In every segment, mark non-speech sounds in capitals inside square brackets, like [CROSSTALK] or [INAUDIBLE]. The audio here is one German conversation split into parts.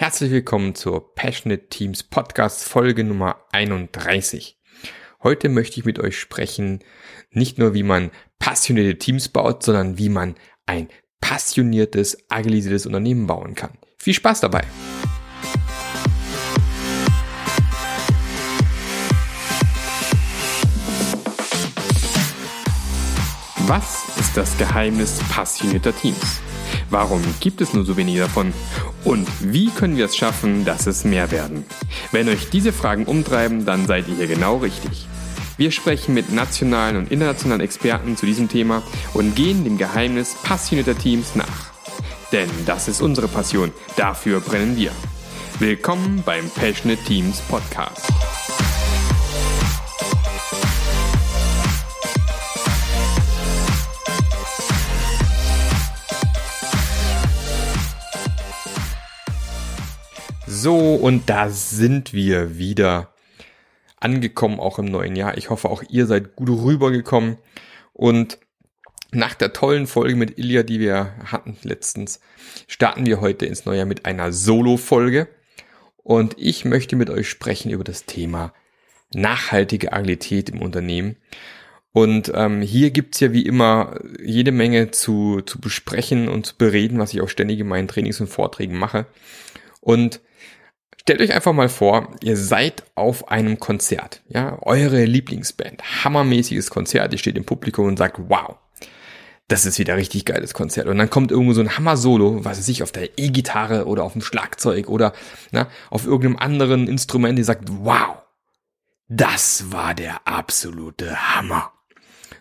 Herzlich willkommen zur Passionate Teams Podcast Folge Nummer 31. Heute möchte ich mit euch sprechen, nicht nur wie man passionierte Teams baut, sondern wie man ein passioniertes, agilisiertes Unternehmen bauen kann. Viel Spaß dabei! Was ist das Geheimnis passionierter Teams? Warum gibt es nur so wenige davon? Und wie können wir es schaffen, dass es mehr werden? Wenn euch diese Fragen umtreiben, dann seid ihr hier genau richtig. Wir sprechen mit nationalen und internationalen Experten zu diesem Thema und gehen dem Geheimnis passionierter Teams nach. Denn das ist unsere Passion, dafür brennen wir. Willkommen beim Passionate Teams Podcast. So, und da sind wir wieder angekommen, auch im neuen Jahr. Ich hoffe, auch ihr seid gut rübergekommen. Und nach der tollen Folge mit Ilya, die wir hatten letztens, starten wir heute ins neue Jahr mit einer Solo-Folge. Und ich möchte mit euch sprechen über das Thema nachhaltige Agilität im Unternehmen. Und ähm, hier gibt's ja wie immer jede Menge zu, zu besprechen und zu bereden, was ich auch ständig in meinen Trainings und Vorträgen mache. Und Stellt euch einfach mal vor, ihr seid auf einem Konzert, ja, eure Lieblingsband, hammermäßiges Konzert, ihr steht im Publikum und sagt, wow, das ist wieder richtig geiles Konzert. Und dann kommt irgendwo so ein Hammer-Solo, was weiß ich, auf der E-Gitarre oder auf dem Schlagzeug oder na, auf irgendeinem anderen Instrument, die sagt, wow, das war der absolute Hammer.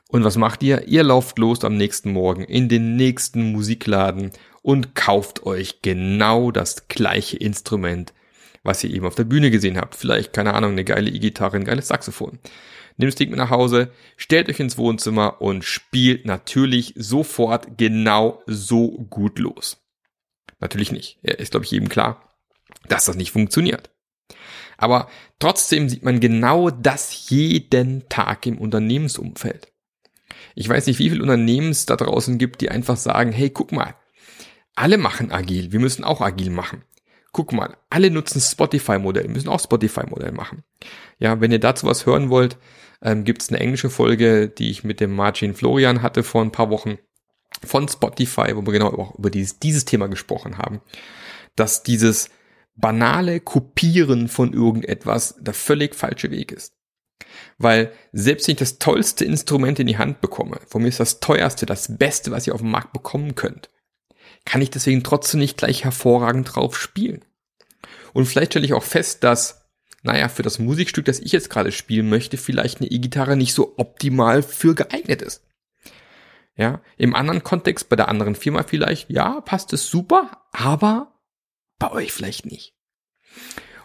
Und was macht ihr? Ihr lauft los am nächsten Morgen in den nächsten Musikladen und kauft euch genau das gleiche Instrument was ihr eben auf der Bühne gesehen habt. Vielleicht, keine Ahnung, eine geile E-Gitarre, ein geiles Saxophon. Nehmt das mit nach Hause, stellt euch ins Wohnzimmer und spielt natürlich sofort genau so gut los. Natürlich nicht. Ist, glaube ich, jedem klar, dass das nicht funktioniert. Aber trotzdem sieht man genau das jeden Tag im Unternehmensumfeld. Ich weiß nicht, wie viele Unternehmen es da draußen gibt, die einfach sagen, hey, guck mal, alle machen agil, wir müssen auch agil machen guck mal, alle nutzen Spotify-Modell, müssen auch Spotify-Modell machen. Ja, wenn ihr dazu was hören wollt, ähm, gibt es eine englische Folge, die ich mit dem Margin Florian hatte vor ein paar Wochen von Spotify, wo wir genau auch über dieses, dieses Thema gesprochen haben, dass dieses banale Kopieren von irgendetwas der völlig falsche Weg ist. Weil selbst wenn ich das tollste Instrument in die Hand bekomme, von mir ist das teuerste, das Beste, was ihr auf dem Markt bekommen könnt, kann ich deswegen trotzdem nicht gleich hervorragend drauf spielen. Und vielleicht stelle ich auch fest, dass, naja, für das Musikstück, das ich jetzt gerade spielen möchte, vielleicht eine E-Gitarre nicht so optimal für geeignet ist. Ja, im anderen Kontext, bei der anderen Firma vielleicht, ja, passt es super, aber bei euch vielleicht nicht.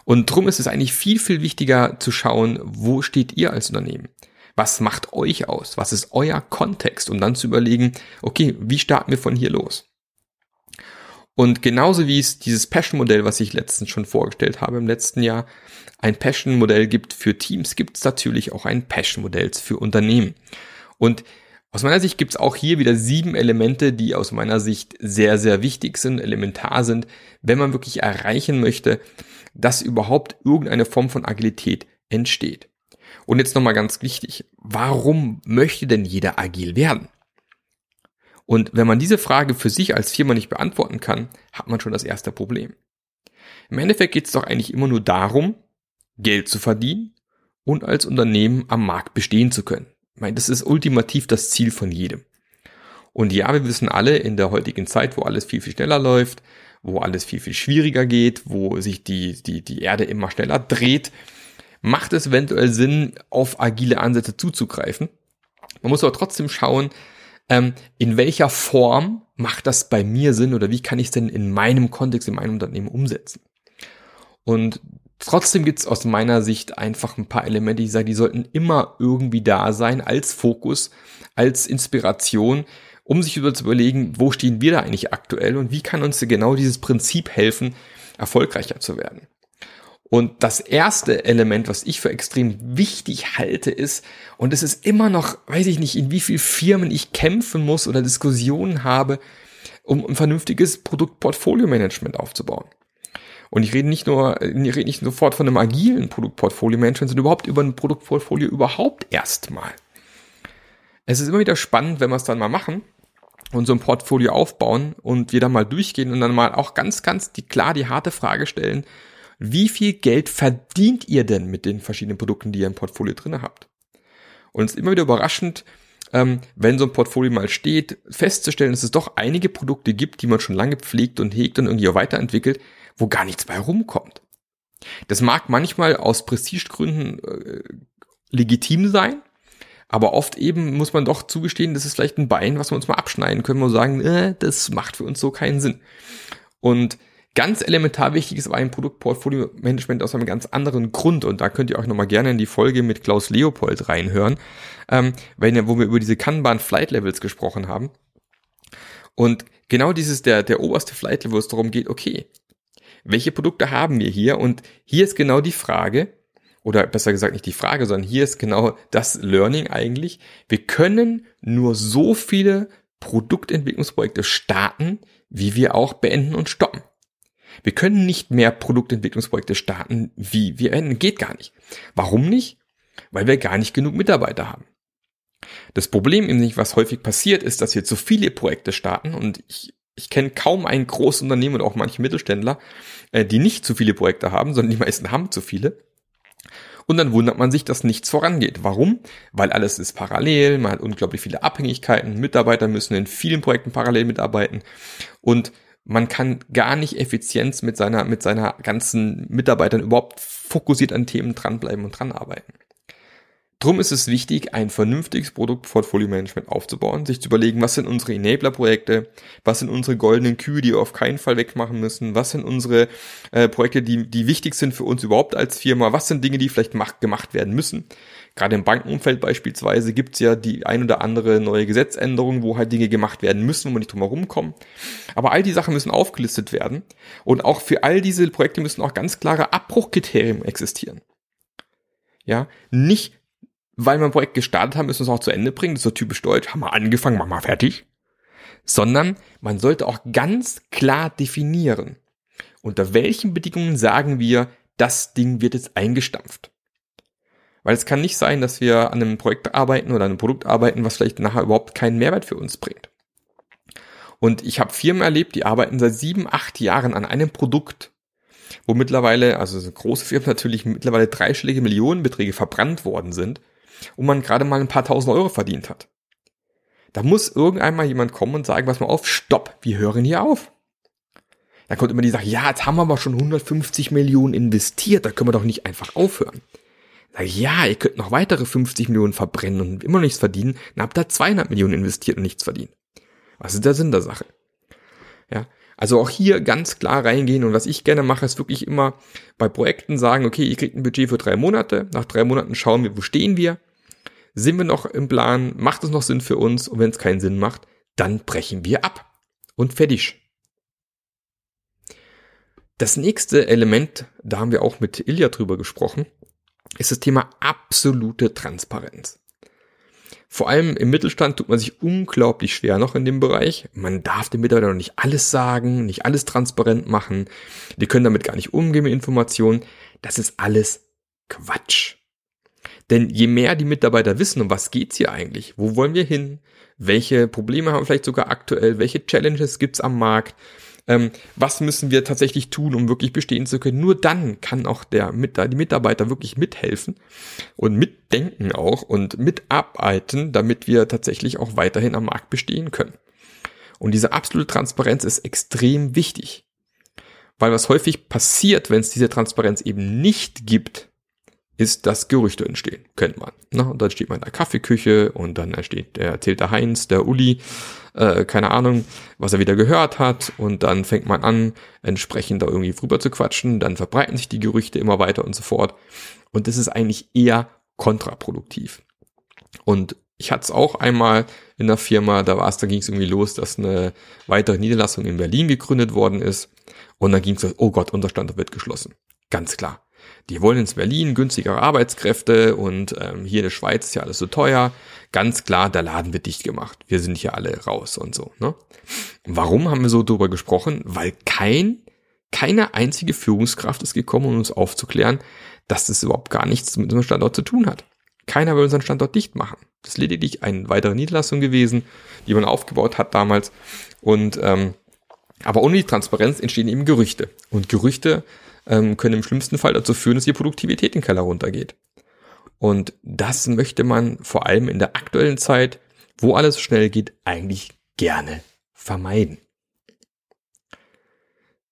Und drum ist es eigentlich viel, viel wichtiger zu schauen, wo steht ihr als Unternehmen? Was macht euch aus? Was ist euer Kontext? Um dann zu überlegen, okay, wie starten wir von hier los? Und genauso wie es dieses Passion-Modell, was ich letztens schon vorgestellt habe im letzten Jahr, ein Passion-Modell gibt für Teams, gibt es natürlich auch ein Passion-Modell für Unternehmen. Und aus meiner Sicht gibt es auch hier wieder sieben Elemente, die aus meiner Sicht sehr, sehr wichtig sind, elementar sind, wenn man wirklich erreichen möchte, dass überhaupt irgendeine Form von Agilität entsteht. Und jetzt nochmal ganz wichtig, warum möchte denn jeder agil werden? Und wenn man diese Frage für sich als Firma nicht beantworten kann, hat man schon das erste Problem. Im Endeffekt geht es doch eigentlich immer nur darum, Geld zu verdienen und als Unternehmen am Markt bestehen zu können. Ich meine, das ist ultimativ das Ziel von jedem. Und ja, wir wissen alle in der heutigen Zeit, wo alles viel, viel schneller läuft, wo alles viel, viel schwieriger geht, wo sich die, die, die Erde immer schneller dreht, macht es eventuell Sinn, auf agile Ansätze zuzugreifen. Man muss aber trotzdem schauen, ähm, in welcher Form macht das bei mir Sinn oder wie kann ich es denn in meinem Kontext, in meinem Unternehmen umsetzen? Und trotzdem gibt es aus meiner Sicht einfach ein paar Elemente, die ich sage, die sollten immer irgendwie da sein als Fokus, als Inspiration, um sich über zu überlegen, wo stehen wir da eigentlich aktuell und wie kann uns genau dieses Prinzip helfen, erfolgreicher zu werden. Und das erste Element, was ich für extrem wichtig halte, ist, und es ist immer noch, weiß ich nicht, in wie viel Firmen ich kämpfen muss oder Diskussionen habe, um ein vernünftiges Produktportfolio-Management aufzubauen. Und ich rede nicht nur, ich rede nicht sofort von einem agilen Produktportfolio-Management, sondern überhaupt über ein Produktportfolio überhaupt erstmal. Es ist immer wieder spannend, wenn wir es dann mal machen und so ein Portfolio aufbauen und wir dann mal durchgehen und dann mal auch ganz, ganz die, klar die harte Frage stellen, wie viel Geld verdient ihr denn mit den verschiedenen Produkten, die ihr im Portfolio drinne habt? Und es ist immer wieder überraschend, ähm, wenn so ein Portfolio mal steht, festzustellen, dass es doch einige Produkte gibt, die man schon lange pflegt und hegt und irgendwie auch weiterentwickelt, wo gar nichts bei rumkommt. Das mag manchmal aus Prestigegründen äh, legitim sein, aber oft eben muss man doch zugestehen, das ist vielleicht ein Bein, was wir uns mal abschneiden können und sagen, äh, das macht für uns so keinen Sinn. Und ganz elementar wichtig ist aber ein Produktportfolio-Management aus einem ganz anderen Grund. Und da könnt ihr auch nochmal gerne in die Folge mit Klaus Leopold reinhören, ähm, wenn, wo wir über diese Kanban Flight Levels gesprochen haben. Und genau dieses, der, der oberste Flight Level, wo es darum geht, okay, welche Produkte haben wir hier? Und hier ist genau die Frage, oder besser gesagt nicht die Frage, sondern hier ist genau das Learning eigentlich. Wir können nur so viele Produktentwicklungsprojekte starten, wie wir auch beenden und stoppen. Wir können nicht mehr Produktentwicklungsprojekte starten, wie wir enden. Geht gar nicht. Warum nicht? Weil wir gar nicht genug Mitarbeiter haben. Das Problem was häufig passiert, ist, dass wir zu viele Projekte starten und ich, ich kenne kaum ein großes Unternehmen und auch manche Mittelständler, äh, die nicht zu viele Projekte haben, sondern die meisten haben zu viele. Und dann wundert man sich, dass nichts vorangeht. Warum? Weil alles ist parallel, man hat unglaublich viele Abhängigkeiten, Mitarbeiter müssen in vielen Projekten parallel mitarbeiten und man kann gar nicht Effizienz mit seiner, mit seiner ganzen Mitarbeitern überhaupt fokussiert an Themen dranbleiben und dran arbeiten. Drum ist es wichtig, ein vernünftiges Produktportfolio-Management aufzubauen, sich zu überlegen, was sind unsere Enabler-Projekte, was sind unsere goldenen Kühe, die wir auf keinen Fall wegmachen müssen, was sind unsere äh, Projekte, die, die wichtig sind für uns überhaupt als Firma, was sind Dinge, die vielleicht macht, gemacht werden müssen. Gerade im Bankenumfeld beispielsweise gibt's ja die ein oder andere neue Gesetzänderung, wo halt Dinge gemacht werden müssen, wo man nicht drum herum kommen. Aber all die Sachen müssen aufgelistet werden und auch für all diese Projekte müssen auch ganz klare Abbruchkriterien existieren. Ja, nicht weil wir ein Projekt gestartet haben, müssen wir es auch zu Ende bringen. Das ist so typisch deutsch. Haben wir angefangen, machen wir fertig. Sondern man sollte auch ganz klar definieren, unter welchen Bedingungen sagen wir, das Ding wird jetzt eingestampft. Weil es kann nicht sein, dass wir an einem Projekt arbeiten oder an einem Produkt arbeiten, was vielleicht nachher überhaupt keinen Mehrwert für uns bringt. Und ich habe Firmen erlebt, die arbeiten seit sieben, acht Jahren an einem Produkt, wo mittlerweile, also große Firmen natürlich mittlerweile dreistellige Millionenbeträge verbrannt worden sind und man gerade mal ein paar tausend Euro verdient hat. Da muss irgendwann mal jemand kommen und sagen, pass mal auf, stopp, wir hören hier auf. Da kommt immer die Sache, ja, jetzt haben wir aber schon 150 Millionen investiert, da können wir doch nicht einfach aufhören. Sag ich, ja, ihr könnt noch weitere 50 Millionen verbrennen und immer noch nichts verdienen, dann habt ihr 200 Millionen investiert und nichts verdient. Was ist der Sinn der Sache? Ja, also auch hier ganz klar reingehen und was ich gerne mache, ist wirklich immer bei Projekten sagen, okay, ihr kriegt ein Budget für drei Monate, nach drei Monaten schauen wir, wo stehen wir, sind wir noch im Plan, macht es noch Sinn für uns? Und wenn es keinen Sinn macht, dann brechen wir ab. Und fertig. Das nächste Element, da haben wir auch mit Ilja drüber gesprochen, ist das Thema absolute Transparenz. Vor allem im Mittelstand tut man sich unglaublich schwer noch in dem Bereich. Man darf den Mitarbeitern noch nicht alles sagen, nicht alles transparent machen. Die können damit gar nicht umgehen mit Informationen. Das ist alles Quatsch. Denn je mehr die Mitarbeiter wissen, um was geht's hier eigentlich, wo wollen wir hin, welche Probleme haben wir vielleicht sogar aktuell, welche Challenges gibt's am Markt, ähm, was müssen wir tatsächlich tun, um wirklich bestehen zu können. Nur dann kann auch der, die Mitarbeiter wirklich mithelfen und mitdenken auch und mitarbeiten, damit wir tatsächlich auch weiterhin am Markt bestehen können. Und diese absolute Transparenz ist extrem wichtig. Weil was häufig passiert, wenn es diese Transparenz eben nicht gibt, ist, dass Gerüchte entstehen. Kennt man. Ne? Und dann steht man in der Kaffeeküche und dann entsteht, der erzählt der Heinz, der Uli, äh, keine Ahnung, was er wieder gehört hat. Und dann fängt man an, entsprechend da irgendwie rüber zu quatschen. Dann verbreiten sich die Gerüchte immer weiter und so fort. Und das ist eigentlich eher kontraproduktiv. Und ich hatte es auch einmal in der Firma, da war es, da ging es irgendwie los, dass eine weitere Niederlassung in Berlin gegründet worden ist. Und dann ging es, oh Gott, unser Standort wird geschlossen. Ganz klar. Die wollen ins Berlin günstigere Arbeitskräfte und ähm, hier in der Schweiz ist ja alles so teuer. Ganz klar, der Laden wird dicht gemacht. Wir sind hier alle raus und so. Ne? Warum haben wir so drüber gesprochen? Weil kein Keine einzige Führungskraft ist gekommen, um uns aufzuklären, dass das überhaupt gar nichts mit unserem Standort zu tun hat. Keiner will unseren Standort dicht machen. Das ist lediglich eine weitere Niederlassung gewesen, die man aufgebaut hat damals. Und ähm, aber ohne die Transparenz entstehen eben Gerüchte. Und Gerüchte ähm, können im schlimmsten Fall dazu führen, dass die Produktivität in den Keller runtergeht. Und das möchte man vor allem in der aktuellen Zeit, wo alles schnell geht, eigentlich gerne vermeiden.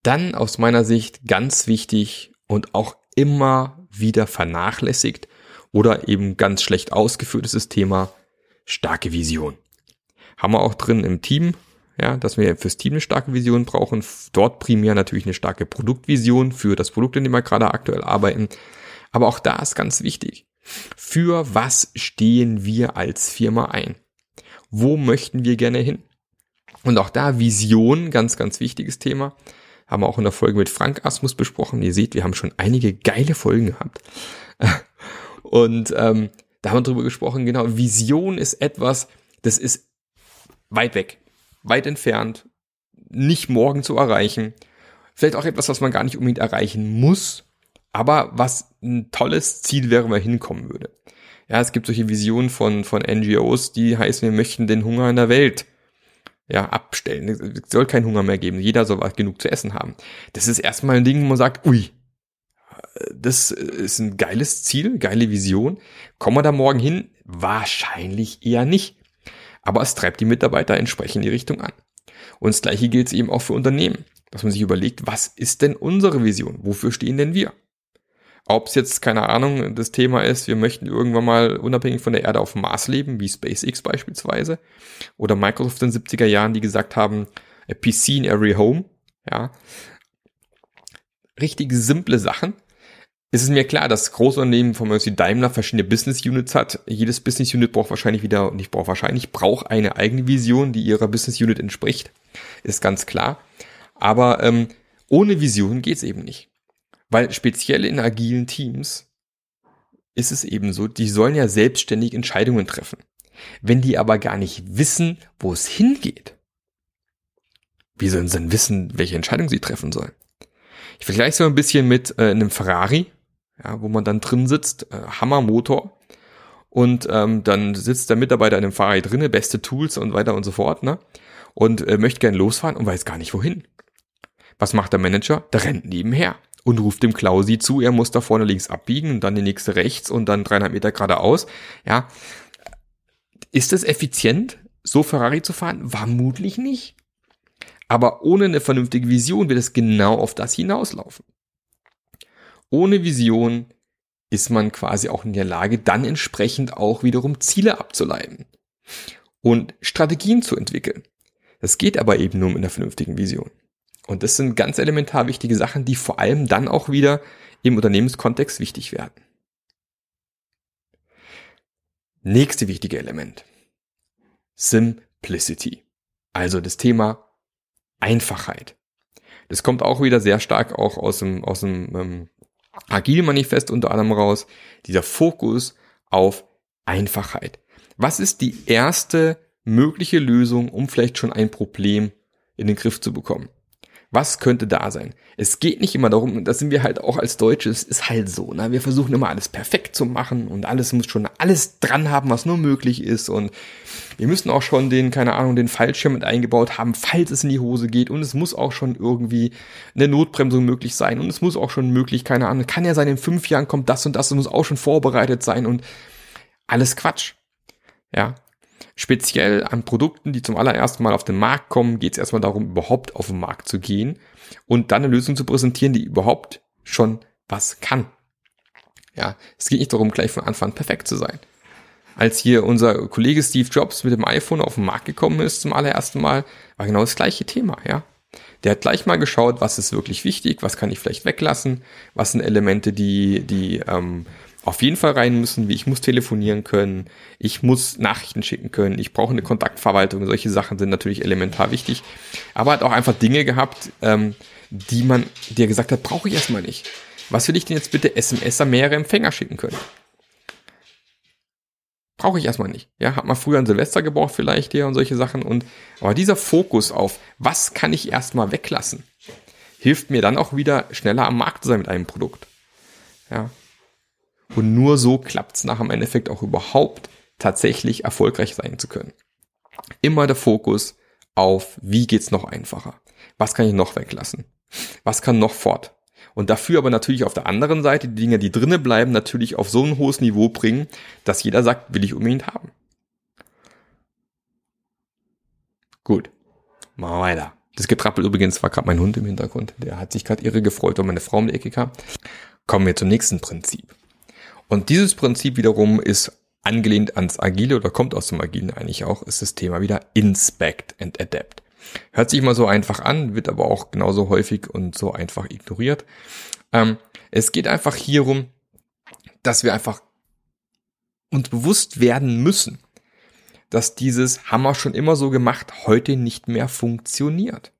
Dann aus meiner Sicht ganz wichtig und auch immer wieder vernachlässigt oder eben ganz schlecht ausgeführt ist das Thema starke Vision. Haben wir auch drin im Team, ja, dass wir fürs Team eine starke Vision brauchen. Dort primär natürlich eine starke Produktvision für das Produkt, in dem wir gerade aktuell arbeiten. Aber auch da ist ganz wichtig. Für was stehen wir als Firma ein? Wo möchten wir gerne hin? Und auch da Vision, ganz, ganz wichtiges Thema. Haben wir auch in der Folge mit Frank Asmus besprochen. Ihr seht, wir haben schon einige geile Folgen gehabt. [LAUGHS] Und ähm, da haben wir drüber gesprochen, genau, Vision ist etwas, das ist weit weg, weit entfernt, nicht morgen zu erreichen. Vielleicht auch etwas, was man gar nicht unbedingt erreichen muss, aber was ein tolles Ziel wäre, wenn man hinkommen würde. Ja, es gibt solche Visionen von, von NGOs, die heißen, wir möchten den Hunger in der Welt ja, abstellen. Es soll keinen Hunger mehr geben. Jeder soll genug zu essen haben. Das ist erstmal ein Ding, wo man sagt, ui, das ist ein geiles Ziel, geile Vision. Kommen wir da morgen hin? Wahrscheinlich eher nicht. Aber es treibt die Mitarbeiter entsprechend in die Richtung an. Und das gleiche gilt eben auch für Unternehmen, dass man sich überlegt, was ist denn unsere Vision? Wofür stehen denn wir? Ob es jetzt, keine Ahnung, das Thema ist, wir möchten irgendwann mal unabhängig von der Erde auf dem Mars leben, wie SpaceX beispielsweise, oder Microsoft in den 70er Jahren, die gesagt haben, a PC in every home, ja. Richtig simple Sachen. Es ist mir klar, dass Großunternehmen von wie Daimler verschiedene Business Units hat. Jedes Business Unit braucht wahrscheinlich wieder, und ich brauche wahrscheinlich, braucht eine eigene Vision, die ihrer Business Unit entspricht. Ist ganz klar. Aber ähm, ohne Vision geht's eben nicht. Weil speziell in agilen Teams ist es eben so, die sollen ja selbstständig Entscheidungen treffen. Wenn die aber gar nicht wissen, wo es hingeht, wie sollen sie denn wissen, welche Entscheidung sie treffen sollen? Ich vergleiche es mal ein bisschen mit äh, einem Ferrari, ja, wo man dann drin sitzt, äh, Hammermotor, und ähm, dann sitzt der Mitarbeiter in dem Ferrari drinne, beste Tools und weiter und so fort, ne? Und äh, möchte gern losfahren und weiß gar nicht wohin. Was macht der Manager? Der rennt nebenher und ruft dem Klausi zu, er muss da vorne links abbiegen und dann die nächste rechts und dann dreieinhalb Meter geradeaus. Ja, ist es effizient, so Ferrari zu fahren? Vermutlich nicht. Aber ohne eine vernünftige Vision wird es genau auf das hinauslaufen. Ohne Vision ist man quasi auch in der Lage, dann entsprechend auch wiederum Ziele abzuleiten und Strategien zu entwickeln. Das geht aber eben nur mit einer vernünftigen Vision. Und das sind ganz elementar wichtige Sachen, die vor allem dann auch wieder im Unternehmenskontext wichtig werden. Nächste wichtige Element. Simplicity. Also das Thema Einfachheit. Das kommt auch wieder sehr stark auch aus dem, aus dem ähm, Agile-Manifest unter anderem raus. Dieser Fokus auf Einfachheit. Was ist die erste mögliche Lösung, um vielleicht schon ein Problem in den Griff zu bekommen? Was könnte da sein? Es geht nicht immer darum, und das sind wir halt auch als Deutsche, es ist halt so, ne? Wir versuchen immer alles perfekt zu machen und alles muss schon alles dran haben, was nur möglich ist und wir müssen auch schon den, keine Ahnung, den Fallschirm mit eingebaut haben, falls es in die Hose geht und es muss auch schon irgendwie eine Notbremsung möglich sein und es muss auch schon möglich, keine Ahnung, kann ja sein, in fünf Jahren kommt das und das, es muss auch schon vorbereitet sein und alles Quatsch. Ja, Speziell an Produkten, die zum allerersten Mal auf den Markt kommen, geht es erstmal darum, überhaupt auf den Markt zu gehen und dann eine Lösung zu präsentieren, die überhaupt schon was kann. Ja, es geht nicht darum, gleich von Anfang an perfekt zu sein. Als hier unser Kollege Steve Jobs mit dem iPhone auf den Markt gekommen ist zum allerersten Mal, war genau das gleiche Thema, ja. Der hat gleich mal geschaut, was ist wirklich wichtig, was kann ich vielleicht weglassen, was sind Elemente, die, die ähm, auf jeden Fall rein müssen, wie ich muss telefonieren können, ich muss Nachrichten schicken können, ich brauche eine Kontaktverwaltung, solche Sachen sind natürlich elementar wichtig. Aber hat auch einfach Dinge gehabt, ähm, die man, dir gesagt hat, brauche ich erstmal nicht. Was will ich denn jetzt bitte SMS an mehrere Empfänger schicken können? Brauche ich erstmal nicht. Ja, hat man früher ein Silvester gebraucht vielleicht hier und solche Sachen und, aber dieser Fokus auf, was kann ich erstmal weglassen, hilft mir dann auch wieder schneller am Markt zu sein mit einem Produkt. Ja. Und nur so klappt es nach dem Endeffekt auch überhaupt tatsächlich erfolgreich sein zu können. Immer der Fokus auf, wie geht's noch einfacher? Was kann ich noch weglassen? Was kann noch fort? Und dafür aber natürlich auf der anderen Seite die Dinge, die drinnen bleiben, natürlich auf so ein hohes Niveau bringen, dass jeder sagt, will ich unbedingt haben. Gut, machen wir weiter. Das Getrappel übrigens war gerade mein Hund im Hintergrund. Der hat sich gerade irre gefreut, weil meine Frau um die Ecke kam. Kommen wir zum nächsten Prinzip. Und dieses Prinzip wiederum ist angelehnt ans Agile oder kommt aus dem Agilen eigentlich auch, ist das Thema wieder Inspect and Adapt. Hört sich mal so einfach an, wird aber auch genauso häufig und so einfach ignoriert. Ähm, es geht einfach hierum, dass wir einfach uns bewusst werden müssen, dass dieses Hammer schon immer so gemacht heute nicht mehr funktioniert.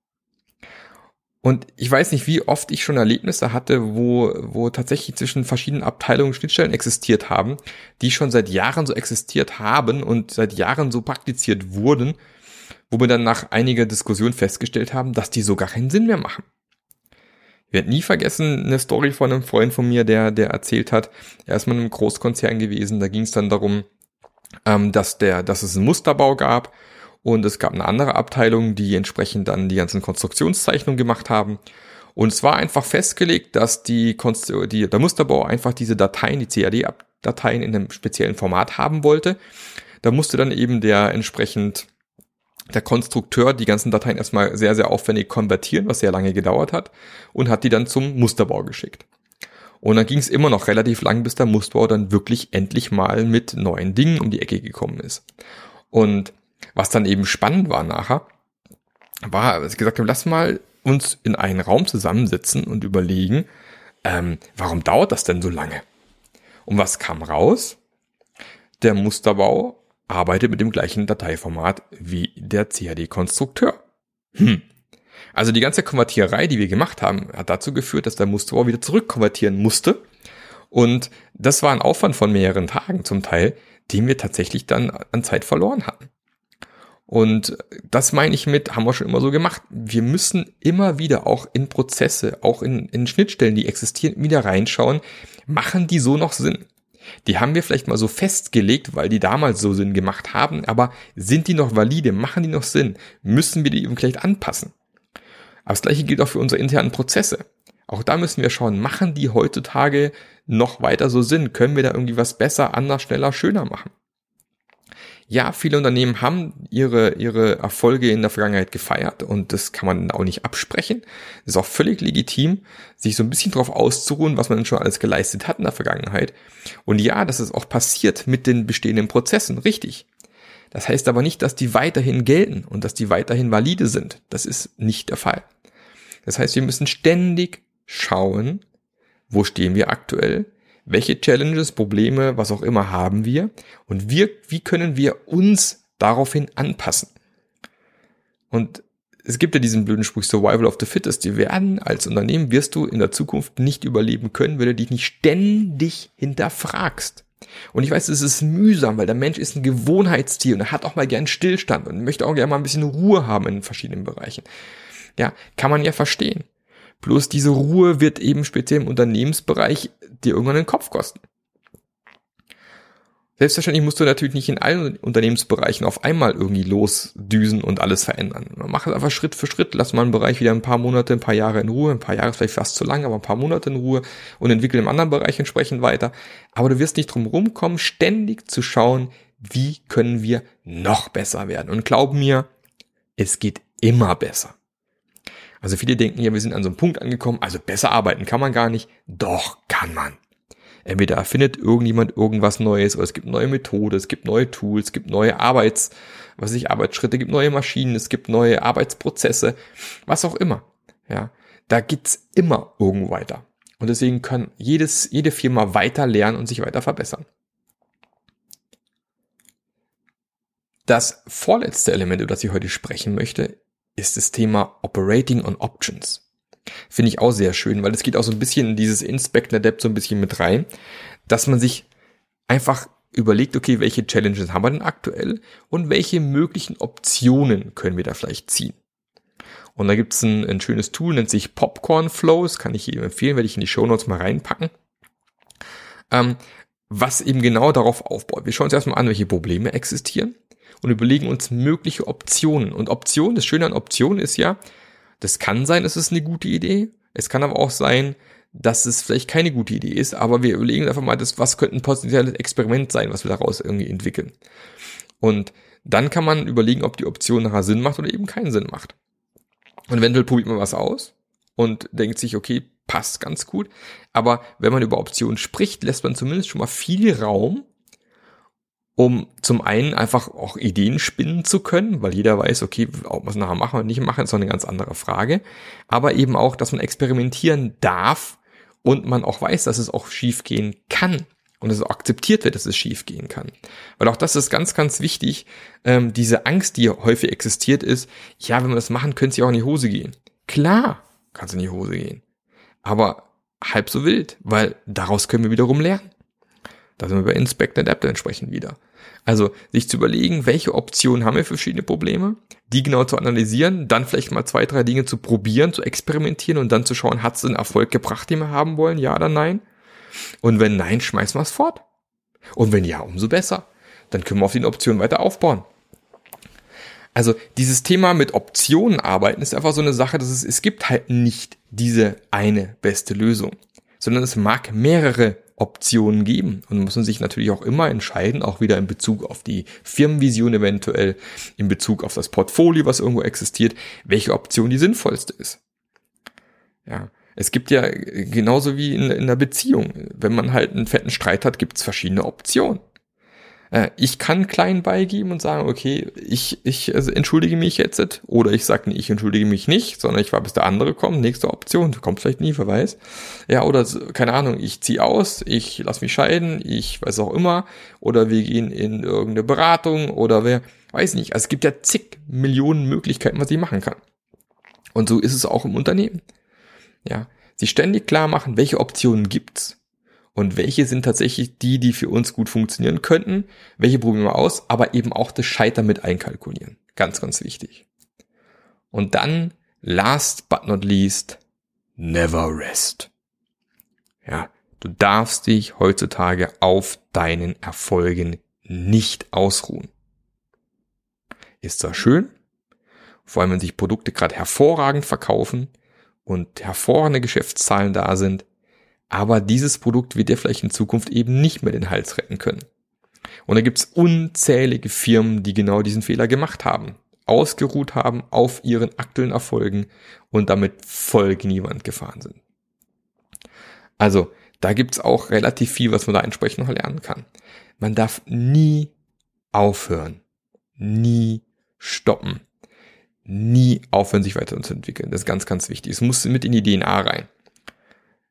Und ich weiß nicht, wie oft ich schon Erlebnisse hatte, wo, wo tatsächlich zwischen verschiedenen Abteilungen Schnittstellen existiert haben, die schon seit Jahren so existiert haben und seit Jahren so praktiziert wurden, wo wir dann nach einiger Diskussion festgestellt haben, dass die so gar keinen Sinn mehr machen. Ich werde nie vergessen eine Story von einem Freund von mir, der, der erzählt hat, er ist mal in einem Großkonzern gewesen, da ging es dann darum, ähm, dass, der, dass es einen Musterbau gab und es gab eine andere Abteilung, die entsprechend dann die ganzen Konstruktionszeichnungen gemacht haben. Und es war einfach festgelegt, dass die, die der Musterbau einfach diese Dateien, die CAD-Dateien in einem speziellen Format haben wollte. Da musste dann eben der entsprechend der Konstrukteur die ganzen Dateien erstmal sehr, sehr aufwendig konvertieren, was sehr lange gedauert hat, und hat die dann zum Musterbau geschickt. Und dann ging es immer noch relativ lang, bis der Musterbau dann wirklich endlich mal mit neuen Dingen um die Ecke gekommen ist. Und was dann eben spannend war nachher, war, dass ich gesagt habe, lass mal uns in einen Raum zusammensitzen und überlegen, ähm, warum dauert das denn so lange? Und was kam raus? Der Musterbau arbeitet mit dem gleichen Dateiformat wie der CAD-Konstrukteur. Hm. Also die ganze Konvertierei, die wir gemacht haben, hat dazu geführt, dass der Musterbau wieder zurückkonvertieren musste. Und das war ein Aufwand von mehreren Tagen zum Teil, den wir tatsächlich dann an Zeit verloren hatten. Und das meine ich mit, haben wir schon immer so gemacht. Wir müssen immer wieder auch in Prozesse, auch in, in Schnittstellen, die existieren, wieder reinschauen. Machen die so noch Sinn? Die haben wir vielleicht mal so festgelegt, weil die damals so Sinn gemacht haben, aber sind die noch valide? Machen die noch Sinn? Müssen wir die eben vielleicht anpassen? Aber das gleiche gilt auch für unsere internen Prozesse. Auch da müssen wir schauen, machen die heutzutage noch weiter so Sinn? Können wir da irgendwie was besser, anders, schneller, schöner machen? Ja, viele Unternehmen haben ihre, ihre Erfolge in der Vergangenheit gefeiert und das kann man auch nicht absprechen. Das ist auch völlig legitim, sich so ein bisschen darauf auszuruhen, was man schon alles geleistet hat in der Vergangenheit. Und ja, das ist auch passiert mit den bestehenden Prozessen, richtig. Das heißt aber nicht, dass die weiterhin gelten und dass die weiterhin valide sind. Das ist nicht der Fall. Das heißt, wir müssen ständig schauen, wo stehen wir aktuell, welche Challenges, Probleme, was auch immer haben wir und wir, wie können wir uns daraufhin anpassen. Und es gibt ja diesen blöden Spruch Survival of the Fittest. Die werden als Unternehmen wirst du in der Zukunft nicht überleben können, wenn du dich nicht ständig hinterfragst. Und ich weiß, es ist mühsam, weil der Mensch ist ein Gewohnheitstier und er hat auch mal gern Stillstand und möchte auch gerne mal ein bisschen Ruhe haben in verschiedenen Bereichen. Ja, kann man ja verstehen. Bloß diese Ruhe wird eben speziell im Unternehmensbereich dir irgendwann den Kopf kosten. Selbstverständlich musst du natürlich nicht in allen Unternehmensbereichen auf einmal irgendwie losdüsen und alles verändern. Mach es einfach Schritt für Schritt, lass mal einen Bereich wieder ein paar Monate, ein paar Jahre in Ruhe, ein paar Jahre ist vielleicht fast zu lang, aber ein paar Monate in Ruhe und entwickel im anderen Bereich entsprechend weiter. Aber du wirst nicht drum rumkommen, ständig zu schauen, wie können wir noch besser werden. Und glaub mir, es geht immer besser. Also viele denken ja, wir sind an so einem Punkt angekommen, also besser arbeiten kann man gar nicht. Doch, kann man. Entweder erfindet irgendjemand irgendwas Neues oder es gibt neue Methode, es gibt neue Tools, es gibt neue Arbeits, was ich, Arbeitsschritte, es gibt neue Maschinen, es gibt neue Arbeitsprozesse, was auch immer. Ja, da geht's immer irgendwo weiter. Und deswegen kann jedes, jede Firma weiter lernen und sich weiter verbessern. Das vorletzte Element, über das ich heute sprechen möchte, ist das Thema Operating on Options. Finde ich auch sehr schön, weil es geht auch so ein bisschen in dieses Inspect and Adapt so ein bisschen mit rein, dass man sich einfach überlegt, okay, welche Challenges haben wir denn aktuell und welche möglichen Optionen können wir da vielleicht ziehen. Und da gibt's ein, ein schönes Tool, nennt sich Popcorn Flows, kann ich jedem empfehlen, werde ich in die Show Notes mal reinpacken. Ähm, was eben genau darauf aufbaut. Wir schauen uns erstmal an, welche Probleme existieren und überlegen uns mögliche Optionen. Und Optionen, das Schöne an Optionen ist ja, das kann sein, es ist eine gute Idee. Es kann aber auch sein, dass es vielleicht keine gute Idee ist, aber wir überlegen einfach mal, das, was könnte ein potenzielles Experiment sein, was wir daraus irgendwie entwickeln. Und dann kann man überlegen, ob die Option nachher Sinn macht oder eben keinen Sinn macht. Und eventuell probiert man was aus und denkt sich, okay, passt ganz gut. Aber wenn man über Optionen spricht, lässt man zumindest schon mal viel Raum, um zum einen einfach auch Ideen spinnen zu können, weil jeder weiß, okay, ob man es nachher machen oder nicht machen, ist noch eine ganz andere Frage. Aber eben auch, dass man experimentieren darf und man auch weiß, dass es auch schief gehen kann und es auch akzeptiert wird, dass es schief gehen kann. Weil auch das ist ganz, ganz wichtig, ähm, diese Angst, die häufig existiert, ist, ja, wenn wir das machen, könnte sie auch in die Hose gehen. Klar, kann es in die Hose gehen. Aber halb so wild, weil daraus können wir wiederum lernen. Da sind wir bei Inspect and Adapt entsprechend wieder. Also sich zu überlegen, welche Optionen haben wir für verschiedene Probleme, die genau zu analysieren, dann vielleicht mal zwei, drei Dinge zu probieren, zu experimentieren und dann zu schauen, hat es einen Erfolg gebracht, den wir haben wollen, ja oder nein? Und wenn nein, schmeißen wir es fort. Und wenn ja, umso besser. Dann können wir auf den Optionen weiter aufbauen. Also dieses Thema mit Optionen arbeiten ist einfach so eine Sache, dass es, es gibt halt nicht diese eine beste Lösung, sondern es mag mehrere Optionen geben und muss man sich natürlich auch immer entscheiden, auch wieder in Bezug auf die Firmenvision eventuell, in Bezug auf das Portfolio, was irgendwo existiert, welche Option die sinnvollste ist. Ja, es gibt ja genauso wie in, in einer Beziehung, wenn man halt einen fetten Streit hat, gibt es verschiedene Optionen. Äh, ich kann klein beigeben und sagen, okay, ich, ich also entschuldige mich jetzt. Oder ich sage, nee, ich entschuldige mich nicht, sondern ich war bis der andere kommt. Nächste Option, kommt vielleicht nie, wer weiß. Ja, oder keine Ahnung, ich ziehe aus, ich lass mich scheiden, ich weiß auch immer. Oder wir gehen in irgendeine Beratung oder wer, weiß nicht. Also es gibt ja zig Millionen Möglichkeiten, was ich machen kann. Und so ist es auch im Unternehmen. Ja, sich ständig klar machen, welche Optionen gibt's und welche sind tatsächlich die, die für uns gut funktionieren könnten, welche probieren wir aus, aber eben auch das Scheitern mit einkalkulieren. Ganz, ganz wichtig. Und dann, last but not least, never rest. Ja, du darfst dich heutzutage auf deinen Erfolgen nicht ausruhen. Ist zwar schön, vor allem wenn sich Produkte gerade hervorragend verkaufen und hervorragende Geschäftszahlen da sind, aber dieses Produkt wird dir vielleicht in Zukunft eben nicht mehr den Hals retten können. Und da gibt's unzählige Firmen, die genau diesen Fehler gemacht haben, ausgeruht haben auf ihren aktuellen Erfolgen und damit voll gegen gefahren sind. Also, da gibt's auch relativ viel, was man da entsprechend noch lernen kann. Man darf nie aufhören, nie stoppen, nie aufhören, sich weiterzuentwickeln. Das ist ganz, ganz wichtig. Es muss mit in die DNA rein.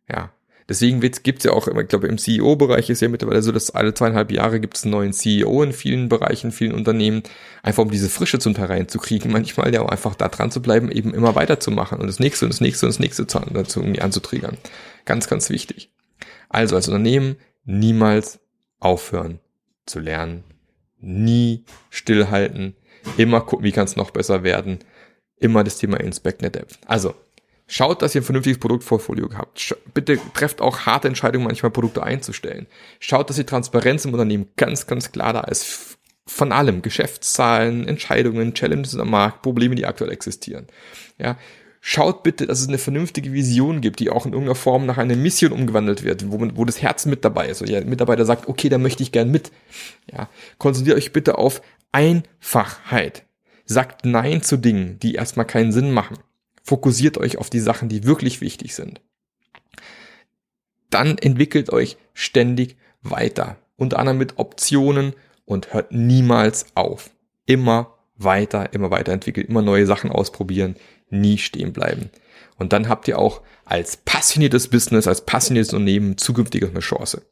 Ja, Deswegen gibt es ja auch, ich glaube, im CEO-Bereich ist ja mittlerweile so, dass alle zweieinhalb Jahre gibt es einen neuen CEO in vielen Bereichen, vielen Unternehmen, einfach um diese Frische zum Teil reinzukriegen, [LAUGHS] manchmal ja auch einfach da dran zu bleiben, eben immer weiterzumachen und das nächste und das nächste und das nächste dazu irgendwie anzutriggern. Ganz, ganz wichtig. Also als Unternehmen niemals aufhören zu lernen, nie stillhalten, immer gucken, wie kann es noch besser werden, immer das Thema Inspect Net Also Schaut, dass ihr ein vernünftiges Produktportfolio habt. Bitte trefft auch harte Entscheidungen, manchmal Produkte einzustellen. Schaut, dass die Transparenz im Unternehmen ganz, ganz klar da ist. Von allem. Geschäftszahlen, Entscheidungen, Challenges am Markt, Probleme, die aktuell existieren. Ja. Schaut bitte, dass es eine vernünftige Vision gibt, die auch in irgendeiner Form nach einer Mission umgewandelt wird, wo, wo das Herz mit dabei ist. Und der Mitarbeiter sagt, okay, da möchte ich gern mit. Ja. Konzentriert euch bitte auf Einfachheit. Sagt Nein zu Dingen, die erstmal keinen Sinn machen. Fokussiert euch auf die Sachen, die wirklich wichtig sind. Dann entwickelt euch ständig weiter. Unter anderem mit Optionen und hört niemals auf. Immer weiter, immer weiterentwickeln, immer neue Sachen ausprobieren, nie stehen bleiben. Und dann habt ihr auch als passioniertes Business, als passioniertes Unternehmen zukünftig eine Chance.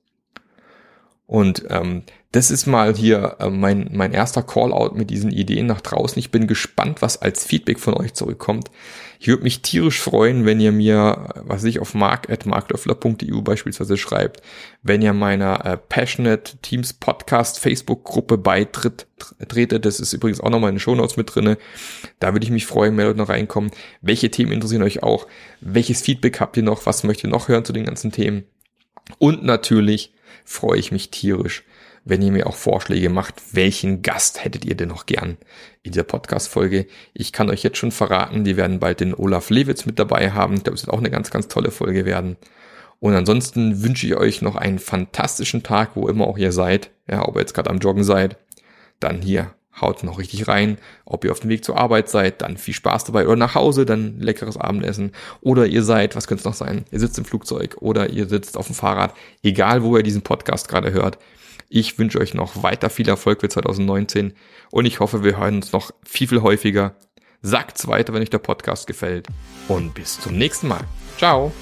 Und ähm, das ist mal hier äh, mein, mein erster Callout mit diesen Ideen nach draußen. Ich bin gespannt, was als Feedback von euch zurückkommt. Ich würde mich tierisch freuen, wenn ihr mir, was ich auf mark.marklöffler.eu beispielsweise schreibt, wenn ihr meiner äh, Passionate Teams Podcast Facebook-Gruppe beitritt, tretet. Das ist übrigens auch nochmal in den Shownotes mit drinne. Da würde ich mich freuen, wenn Leute noch reinkommen. Welche Themen interessieren euch auch? Welches Feedback habt ihr noch? Was möchtet ihr noch hören zu den ganzen Themen? Und natürlich freue ich mich tierisch, wenn ihr mir auch Vorschläge macht, welchen Gast hättet ihr denn noch gern in dieser Podcast-Folge. Ich kann euch jetzt schon verraten, die werden bald den Olaf Lewitz mit dabei haben. Ich glaube, es wird auch eine ganz, ganz tolle Folge werden. Und ansonsten wünsche ich euch noch einen fantastischen Tag, wo immer auch ihr seid. Ja, ob ihr jetzt gerade am Joggen seid, dann hier haut noch richtig rein. Ob ihr auf dem Weg zur Arbeit seid, dann viel Spaß dabei. Oder nach Hause, dann leckeres Abendessen. Oder ihr seid, was könnte es noch sein? Ihr sitzt im Flugzeug oder ihr sitzt auf dem Fahrrad. Egal, wo ihr diesen Podcast gerade hört. Ich wünsche euch noch weiter viel Erfolg für 2019 und ich hoffe, wir hören uns noch viel, viel häufiger. Sagt's weiter, wenn euch der Podcast gefällt und bis zum nächsten Mal. Ciao!